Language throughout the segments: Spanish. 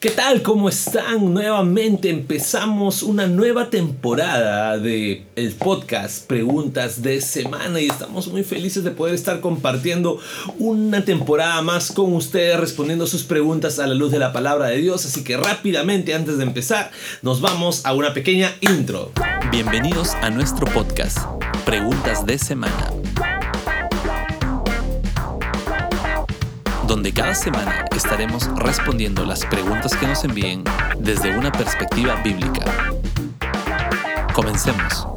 ¿Qué tal? ¿Cómo están? Nuevamente empezamos una nueva temporada de el podcast Preguntas de Semana y estamos muy felices de poder estar compartiendo una temporada más con ustedes respondiendo sus preguntas a la luz de la palabra de Dios. Así que rápidamente antes de empezar nos vamos a una pequeña intro. Bienvenidos a nuestro podcast Preguntas de Semana. Donde cada semana estaremos respondiendo las preguntas que nos envíen desde una perspectiva bíblica. Comencemos.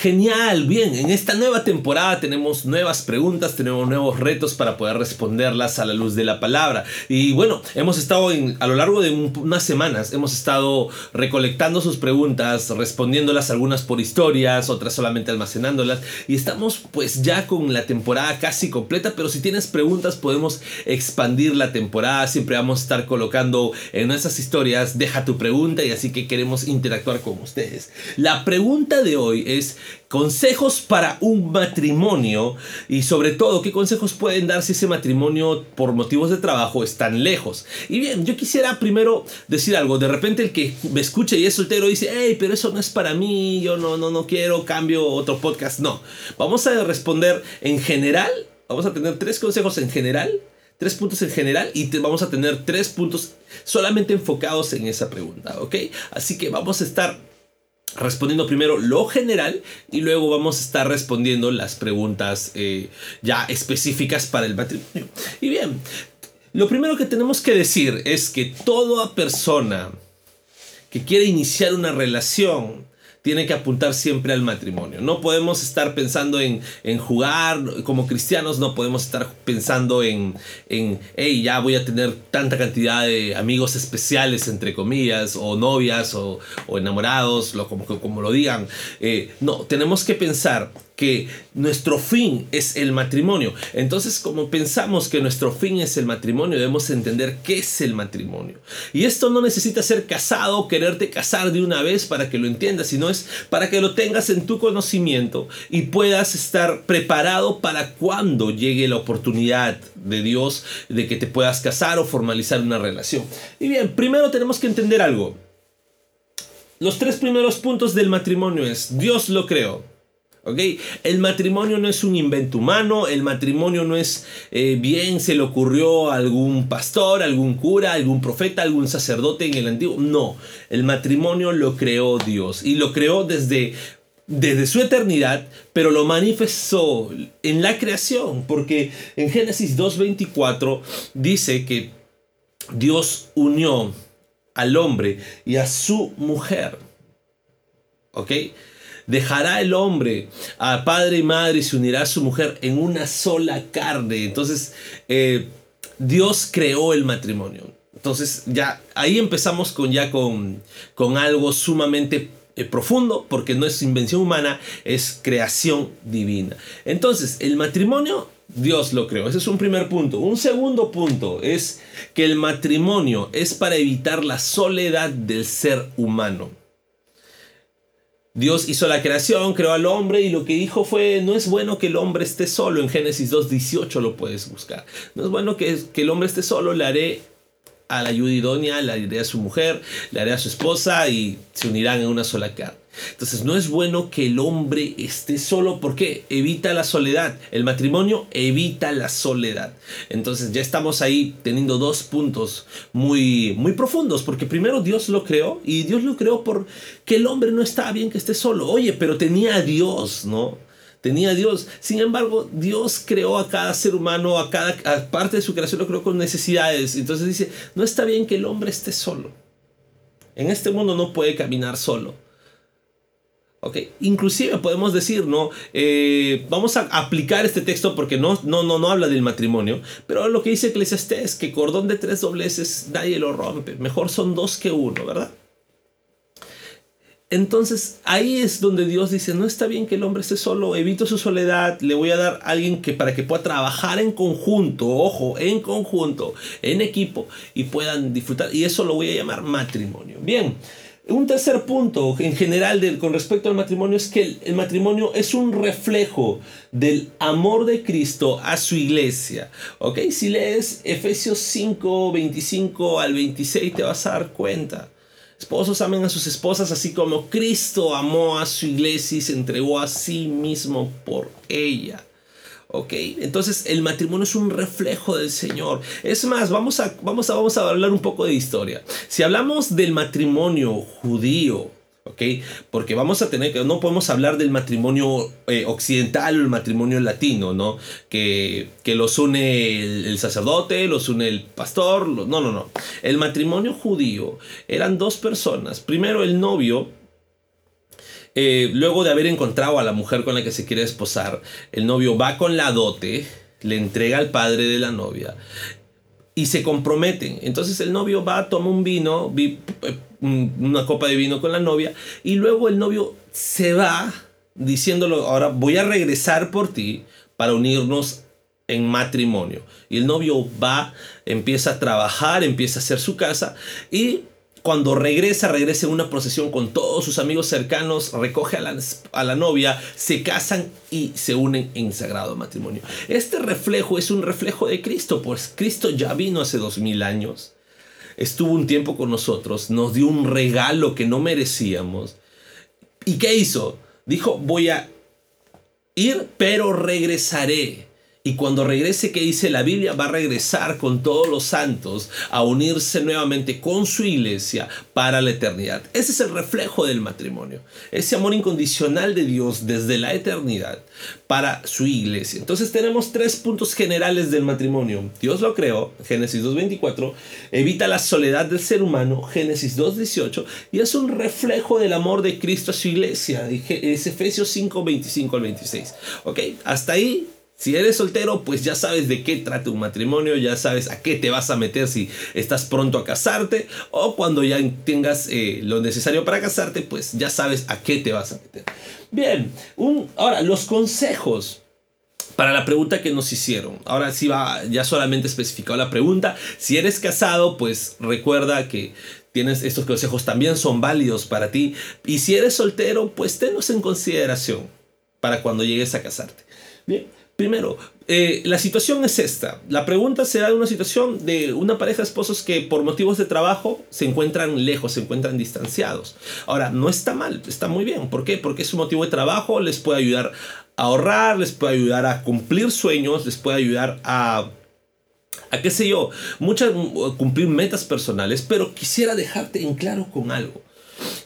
Genial, bien, en esta nueva temporada tenemos nuevas preguntas, tenemos nuevos retos para poder responderlas a la luz de la palabra. Y bueno, hemos estado en, a lo largo de unas semanas, hemos estado recolectando sus preguntas, respondiéndolas algunas por historias, otras solamente almacenándolas. Y estamos pues ya con la temporada casi completa, pero si tienes preguntas podemos expandir la temporada, siempre vamos a estar colocando en nuestras historias, deja tu pregunta y así que queremos interactuar con ustedes. La pregunta de hoy es consejos para un matrimonio y sobre todo qué consejos pueden dar si ese matrimonio por motivos de trabajo están lejos. Y bien, yo quisiera primero decir algo. De repente el que me escucha y es soltero dice, hey, pero eso no es para mí, yo no, no, no quiero, cambio otro podcast. No, vamos a responder en general, vamos a tener tres consejos en general tres puntos en general y vamos a tener tres puntos solamente enfocados en esa pregunta, ¿ok? Así que vamos a estar respondiendo primero lo general y luego vamos a estar respondiendo las preguntas eh, ya específicas para el matrimonio. Y bien, lo primero que tenemos que decir es que toda persona que quiere iniciar una relación tiene que apuntar siempre al matrimonio. No podemos estar pensando en, jugar como cristianos, no podemos estar pensando en, en, hey, ya voy a tener tanta cantidad de amigos especiales, entre comillas, o novias, o, enamorados, lo, como, como lo digan. Eh, no, tenemos que pensar que nuestro fin es el matrimonio. Entonces, como pensamos que nuestro fin es el matrimonio, debemos entender qué es el matrimonio. Y esto no necesita ser casado, quererte casar de una vez para que lo entiendas, sino es para que lo tengas en tu conocimiento y puedas estar preparado para cuando llegue la oportunidad de Dios de que te puedas casar o formalizar una relación. Y bien, primero tenemos que entender algo. Los tres primeros puntos del matrimonio es Dios lo creó. El matrimonio no es un invento humano, el matrimonio no es eh, bien, se le ocurrió a algún pastor, algún cura, algún profeta, algún sacerdote en el antiguo. No, el matrimonio lo creó Dios y lo creó desde desde su eternidad, pero lo manifestó en la creación, porque en Génesis 2.24 dice que Dios unió al hombre y a su mujer. ¿Ok? Dejará el hombre a padre y madre y se unirá a su mujer en una sola carne. Entonces, eh, Dios creó el matrimonio. Entonces, ya ahí empezamos con ya con, con algo sumamente eh, profundo, porque no es invención humana, es creación divina. Entonces, el matrimonio Dios lo creó. Ese es un primer punto. Un segundo punto es que el matrimonio es para evitar la soledad del ser humano. Dios hizo la creación, creó al hombre y lo que dijo fue, no es bueno que el hombre esté solo. En Génesis 2.18 lo puedes buscar. No es bueno que, que el hombre esté solo, le haré a la ayuda idónea, le haré a su mujer, le haré a su esposa y se unirán en una sola carne. Entonces no es bueno que el hombre esté solo porque evita la soledad. El matrimonio evita la soledad. Entonces ya estamos ahí teniendo dos puntos muy, muy profundos porque primero Dios lo creó y Dios lo creó porque el hombre no estaba bien que esté solo. Oye, pero tenía a Dios, ¿no? tenía a Dios. Sin embargo, Dios creó a cada ser humano, a cada parte de su creación lo creó con necesidades. Entonces dice, no está bien que el hombre esté solo. En este mundo no puede caminar solo. Okay. Inclusive podemos decir, ¿no? Eh, vamos a aplicar este texto porque no, no, no, no habla del matrimonio, pero lo que dice Eclesiastés es que cordón de tres dobleces nadie lo rompe, mejor son dos que uno, ¿verdad? Entonces ahí es donde Dios dice, no está bien que el hombre esté solo, evito su soledad, le voy a dar a alguien que para que pueda trabajar en conjunto, ojo, en conjunto, en equipo y puedan disfrutar. Y eso lo voy a llamar matrimonio. Bien, Un tercer punto en general con respecto al matrimonio es que el, matrimonio es un reflejo del amor de Cristo a su iglesia. ¿Ok? Si lees Efesios 5, 25 al 26 te vas a dar cuenta. Esposos amen a sus esposas así como Cristo amó a su iglesia y se entregó a sí mismo por ella. ¿Ok? Entonces el matrimonio es un reflejo del Señor. Es más, vamos a, vamos a, vamos a hablar un poco de historia. Si hablamos del matrimonio judío, ¿ok? Porque vamos a tener que, no podemos hablar del matrimonio eh, occidental o el matrimonio latino, ¿no? Que, que los une el, sacerdote, los une el pastor, no, no, no. El matrimonio judío eran dos personas. Primero el novio, eh, luego de haber encontrado a la mujer con la que se quiere esposar, el novio va con la dote, le entrega al padre de la novia y se comprometen. Entonces el novio va, toma un vino, eh, una copa de vino con la novia y luego el novio se va diciéndolo, ahora voy a regresar por ti para unirnos en matrimonio. Y el novio va, empieza a trabajar, empieza a hacer su casa y cuando regresa, regresa en una procesión con todos sus amigos cercanos, recoge a la, a la, novia, se casan y se unen en sagrado matrimonio. Este reflejo es un reflejo de Cristo, pues Cristo ya vino hace dos mil años, estuvo un tiempo con nosotros, nos dio un regalo que no merecíamos. ¿Y qué hizo? Dijo, voy a ir, pero regresaré. Y cuando regrese, que dice la Biblia, va a regresar con todos los santos a unirse nuevamente con su iglesia para la eternidad. Ese es el reflejo del matrimonio. Ese amor incondicional de Dios desde la eternidad para su iglesia. Entonces tenemos tres puntos generales del matrimonio. Dios lo creó, Génesis 2.24, evita la soledad del ser humano, Génesis 2.18, y es un reflejo del amor de Cristo a su iglesia, es Efesios 5.25 al 26. Ok, hasta ahí si eres soltero, pues ya sabes de qué trata un matrimonio, ya sabes a qué te vas a meter si estás pronto a casarte o cuando ya tengas eh, lo necesario para casarte, pues ya sabes a qué te vas a meter. Bien, un, ahora los consejos para la pregunta que nos hicieron. Ahora sí va ya solamente especificado la pregunta. Si eres casado, pues recuerda que tienes estos consejos también son válidos para ti. Y si eres soltero, pues tenlos en consideración para cuando llegues a casarte. Bien. Primero, eh, la situación es esta. La pregunta se da de una situación de una pareja de esposos que por motivos de trabajo se encuentran lejos, se encuentran distanciados. Ahora, no está mal, está muy bien. ¿Por qué? Porque su motivo de trabajo les puede ayudar a ahorrar, les puede ayudar a cumplir sueños, les puede ayudar a a qué sé yo, muchas cumplir metas personales, pero quisiera dejarte en claro con algo.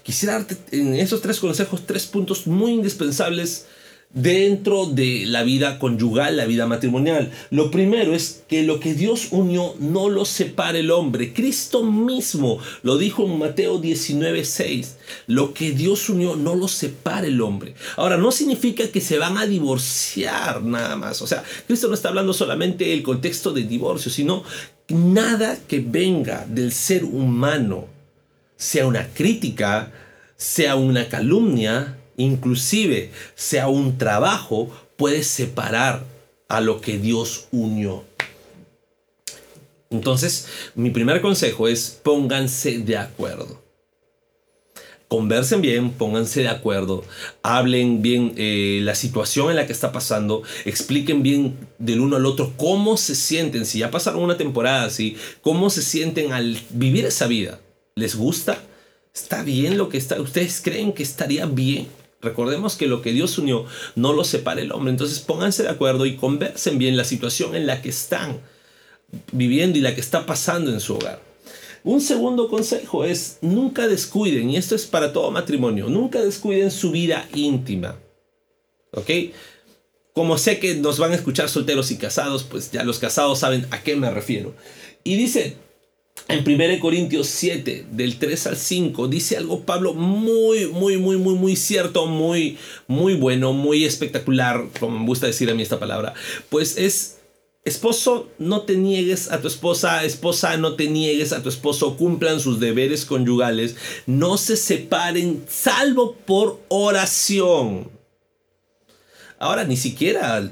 Quisiera darte en esos tres consejos tres puntos muy indispensables dentro de la vida conyugal, la vida matrimonial. Lo primero es que lo que Dios unió no lo separe el hombre. Cristo mismo lo dijo en Mateo 19:6. Lo que Dios unió no lo separe el hombre. Ahora, no significa que se van a divorciar nada más. O sea, Cristo no está hablando solamente del contexto de divorcio, sino nada que venga del ser humano, sea una crítica, sea una calumnia, inclusive sea un trabajo, puede separar a lo que Dios unió. Entonces, mi primer consejo es pónganse de acuerdo. Conversen bien, pónganse de acuerdo, hablen bien eh, la situación en la que está pasando, expliquen bien del uno al otro cómo se sienten, si ya pasaron una temporada así, cómo se sienten al vivir esa vida. ¿Les gusta? ¿Está bien lo que está? ¿Ustedes creen que estaría bien? Recordemos que lo que Dios unió no lo separa el hombre. Entonces pónganse de acuerdo y conversen bien la situación en la que están viviendo y la que está pasando en su hogar. Un segundo consejo es nunca descuiden, y esto es para todo matrimonio, nunca descuiden su vida íntima. ¿Ok? Como sé que nos van a escuchar solteros y casados, pues ya los casados saben a qué me refiero. Y dice, en 1 Corintios 7, del 3 al 5, dice algo Pablo muy, muy, muy, muy, muy cierto, muy, muy bueno, muy espectacular, como me gusta decir a mí esta palabra. Pues es, esposo, no te niegues a tu esposa, esposa, no te niegues a tu esposo, cumplan sus deberes conyugales, no se separen, salvo por oración. Ahora ni siquiera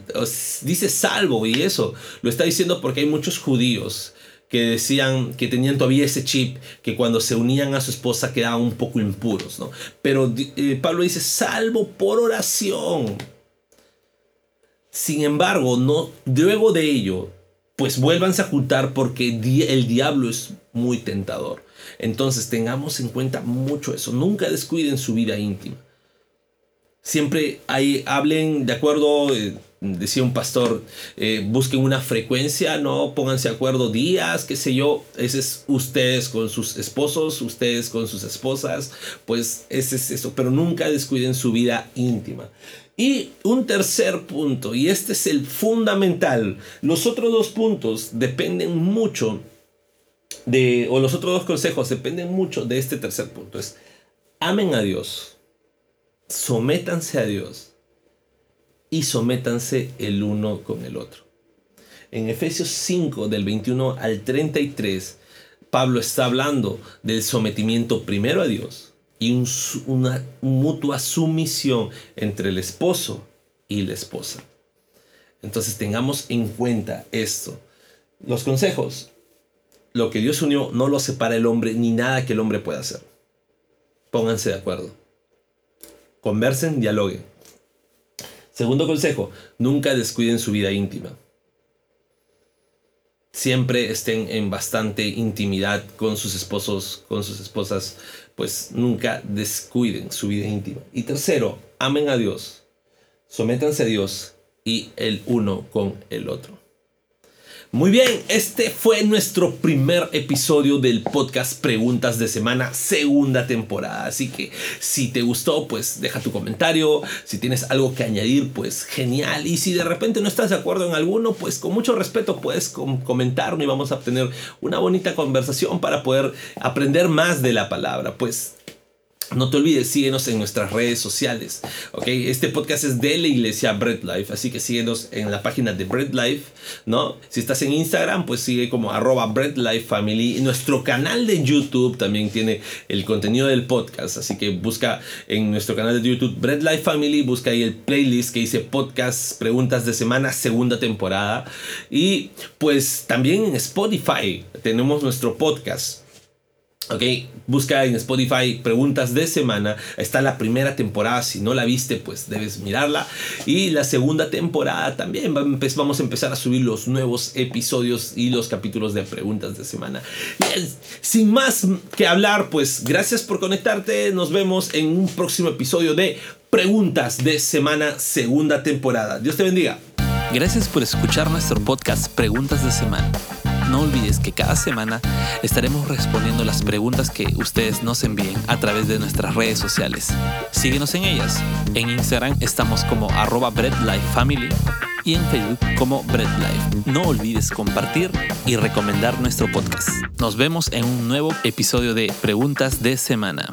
dice salvo y eso, lo está diciendo porque hay muchos judíos que decían que tenían todavía ese chip, que cuando se unían a su esposa quedaban un poco impuros, ¿no? Pero eh, Pablo dice, salvo por oración. Sin embargo, no, luego de ello, pues vuélvanse a juntar porque el diablo es muy tentador. Entonces tengamos en cuenta mucho eso. Nunca descuiden su vida íntima. Siempre hay, hablen de acuerdo, eh, decía un pastor, eh, busquen una frecuencia, no pónganse de acuerdo días, qué sé yo. Ese es ustedes con sus esposos, ustedes con sus esposas, pues ese es eso. Pero nunca descuiden su vida íntima. Y un tercer punto, y este es el fundamental. Los otros dos puntos dependen mucho de, o los otros dos consejos dependen mucho de este tercer punto. Es, amen a Dios sométanse a Dios y sométanse el uno con el otro. En Efesios 5 del 21 al 33, Pablo está hablando del sometimiento primero a Dios y una mutua sumisión entre el esposo y la esposa. Entonces tengamos en cuenta esto. Los consejos. Lo que Dios unió no lo separa el hombre ni nada que el hombre pueda hacer. Pónganse de acuerdo. Conversen, dialoguen. Segundo consejo, nunca descuiden su vida íntima. Siempre estén en bastante intimidad con sus esposos, con sus esposas, pues nunca descuiden su vida íntima. Y tercero, amen a Dios, sométanse a Dios y el uno con el otro. Muy bien, este fue nuestro primer episodio del podcast Preguntas de Semana, segunda temporada. Así que si te gustó, pues deja tu comentario. Si tienes algo que añadir, pues genial. Y si de repente no estás de acuerdo en alguno, pues con mucho respeto puedes comentarme y vamos a tener una bonita conversación para poder aprender más de la palabra. Pues no te olvides, síguenos en nuestras redes sociales. ¿ok? Este podcast es de la iglesia Bread Life, así que síguenos en la página de Bread Life. ¿no? Si estás en Instagram, pues sigue como arroba Bread Life Family. nuestro canal de YouTube también tiene el contenido del podcast, así que busca en nuestro canal de YouTube Bread Life Family, busca ahí el playlist que dice podcast Preguntas de Semana, segunda temporada. Y pues también en Spotify tenemos nuestro podcast. Ok, busca en Spotify preguntas de semana. Está la primera temporada. Si no la viste, pues debes mirarla. Y la segunda temporada también. Vamos a empezar a subir los nuevos episodios y los capítulos de preguntas de semana. sin más que hablar, pues gracias por conectarte. Nos vemos en un próximo episodio de Preguntas de Semana, segunda temporada. Dios te bendiga. Gracias por escuchar nuestro podcast Preguntas de Semana no olvides que cada semana estaremos respondiendo las preguntas que ustedes nos envíen a través de nuestras redes sociales. Síguenos en ellas. En Instagram estamos como arroba breadlifefamily y en Facebook como breadlife. No olvides compartir y recomendar nuestro podcast. Nos vemos en un nuevo episodio de Preguntas de Semana.